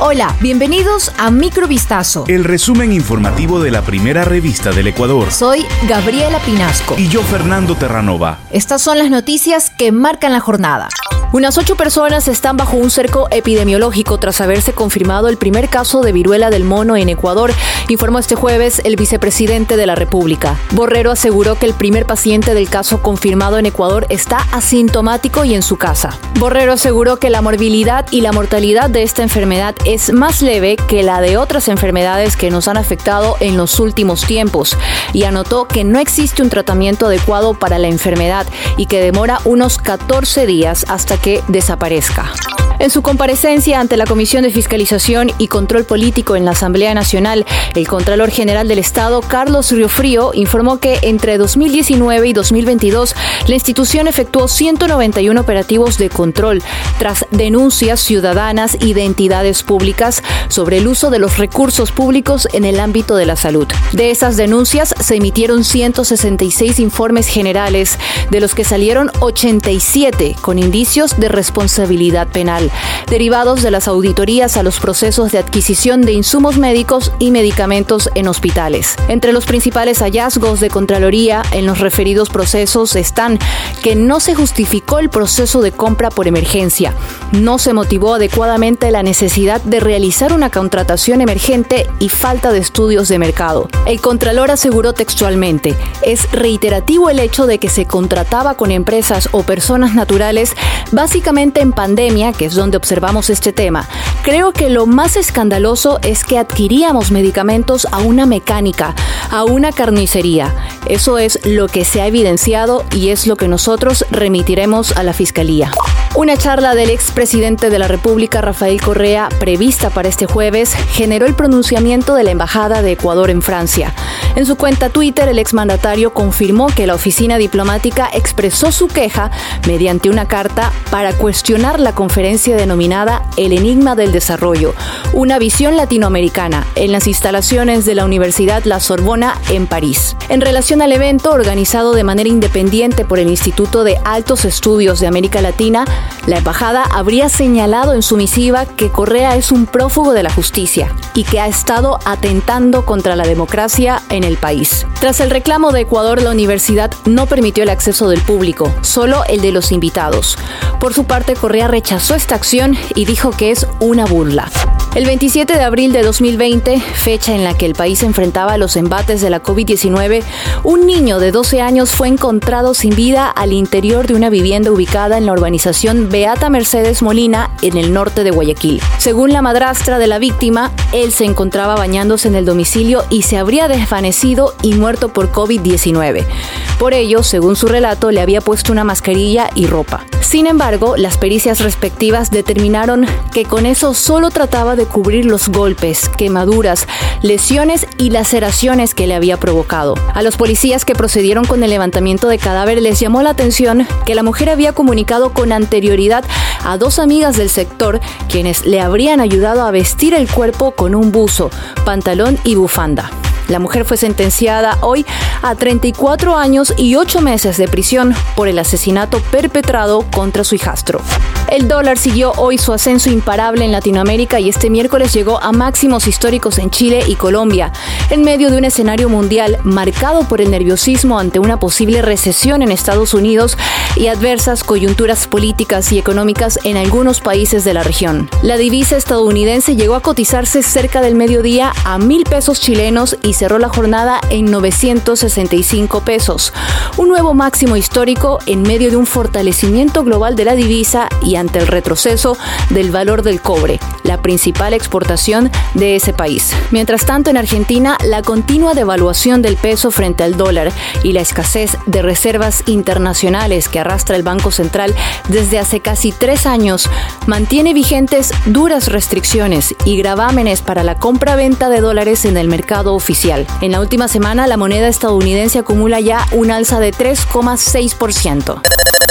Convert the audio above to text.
Hola, bienvenidos a Microvistazo. El resumen informativo de la primera revista del Ecuador. Soy Gabriela Pinasco. Y yo, Fernando Terranova. Estas son las noticias que marcan la jornada. Unas ocho personas están bajo un cerco epidemiológico tras haberse confirmado el primer caso de viruela del mono en Ecuador, informó este jueves el vicepresidente de la República. Borrero aseguró que el primer paciente del caso confirmado en Ecuador está asintomático y en su casa. Borrero aseguró que la morbilidad y la mortalidad de esta enfermedad es más leve que la de otras enfermedades que nos han afectado en los últimos tiempos y anotó que no existe un tratamiento adecuado para la enfermedad y que demora unos 14 días hasta que desaparezca. En su comparecencia ante la Comisión de Fiscalización y Control Político en la Asamblea Nacional, el Contralor General del Estado, Carlos Riofrío, informó que entre 2019 y 2022 la institución efectuó 191 operativos de control tras denuncias ciudadanas y de entidades públicas sobre el uso de los recursos públicos en el ámbito de la salud. De esas denuncias se emitieron 166 informes generales, de los que salieron 87 con indicios de responsabilidad penal derivados de las auditorías a los procesos de adquisición de insumos médicos y medicamentos en hospitales. Entre los principales hallazgos de Contraloría en los referidos procesos están que no se justificó el proceso de compra por emergencia, no se motivó adecuadamente la necesidad de realizar una contratación emergente y falta de estudios de mercado. El Contralor aseguró textualmente, es reiterativo el hecho de que se contrataba con empresas o personas naturales básicamente en pandemia, que es donde observamos este tema. Creo que lo más escandaloso es que adquiríamos medicamentos a una mecánica, a una carnicería. Eso es lo que se ha evidenciado y es lo que nosotros remitiremos a la Fiscalía. Una charla del expresidente de la República, Rafael Correa, prevista para este jueves, generó el pronunciamiento de la Embajada de Ecuador en Francia. En su cuenta Twitter, el exmandatario confirmó que la oficina diplomática expresó su queja mediante una carta para cuestionar la conferencia denominada El Enigma del Desarrollo, una visión latinoamericana, en las instalaciones de la Universidad La Sorbona en París. En relación al evento, organizado de manera independiente por el Instituto de Altos Estudios de América Latina, la embajada habría señalado en su misiva que Correa es un prófugo de la justicia y que ha estado atentando contra la democracia en el país. Tras el reclamo de Ecuador, la universidad no permitió el acceso del público, solo el de los invitados. Por su parte, Correa rechazó esta acción y dijo que es una burla. El 27 de abril de 2020, fecha en la que el país enfrentaba los embates de la COVID-19, un niño de 12 años fue encontrado sin vida al interior de una vivienda ubicada en la urbanización Beata Mercedes Molina, en el norte de Guayaquil. Según la madrastra de la víctima, él se encontraba bañándose en el domicilio y se habría desvanecido y muerto por COVID-19. Por ello, según su relato, le había puesto una mascarilla y ropa. Sin embargo, las pericias respectivas determinaron que con eso solo trataba de cubrir los golpes, quemaduras, lesiones y laceraciones que le había provocado. A los policías que procedieron con el levantamiento de cadáver les llamó la atención que la mujer había comunicado con anterioridad a dos amigas del sector quienes le habrían ayudado a vestir el cuerpo con un buzo, pantalón y bufanda. La mujer fue sentenciada hoy a 34 años y 8 meses de prisión por el asesinato perpetrado contra su hijastro. El dólar siguió hoy su ascenso imparable en Latinoamérica y este miércoles llegó a máximos históricos en Chile y Colombia, en medio de un escenario mundial marcado por el nerviosismo ante una posible recesión en Estados Unidos y adversas coyunturas políticas y económicas en algunos países de la región. La divisa estadounidense llegó a cotizarse cerca del mediodía a mil pesos chilenos y cerró la jornada en 965 pesos, un nuevo máximo histórico en medio de un fortalecimiento global de la divisa y ante el retroceso del valor del cobre, la principal exportación de ese país. Mientras tanto, en Argentina, la continua devaluación del peso frente al dólar y la escasez de reservas internacionales que arrastra el Banco Central desde hace casi tres años mantiene vigentes duras restricciones y gravámenes para la compra-venta de dólares en el mercado oficial. En la última semana, la moneda estadounidense acumula ya un alza de 3,6%.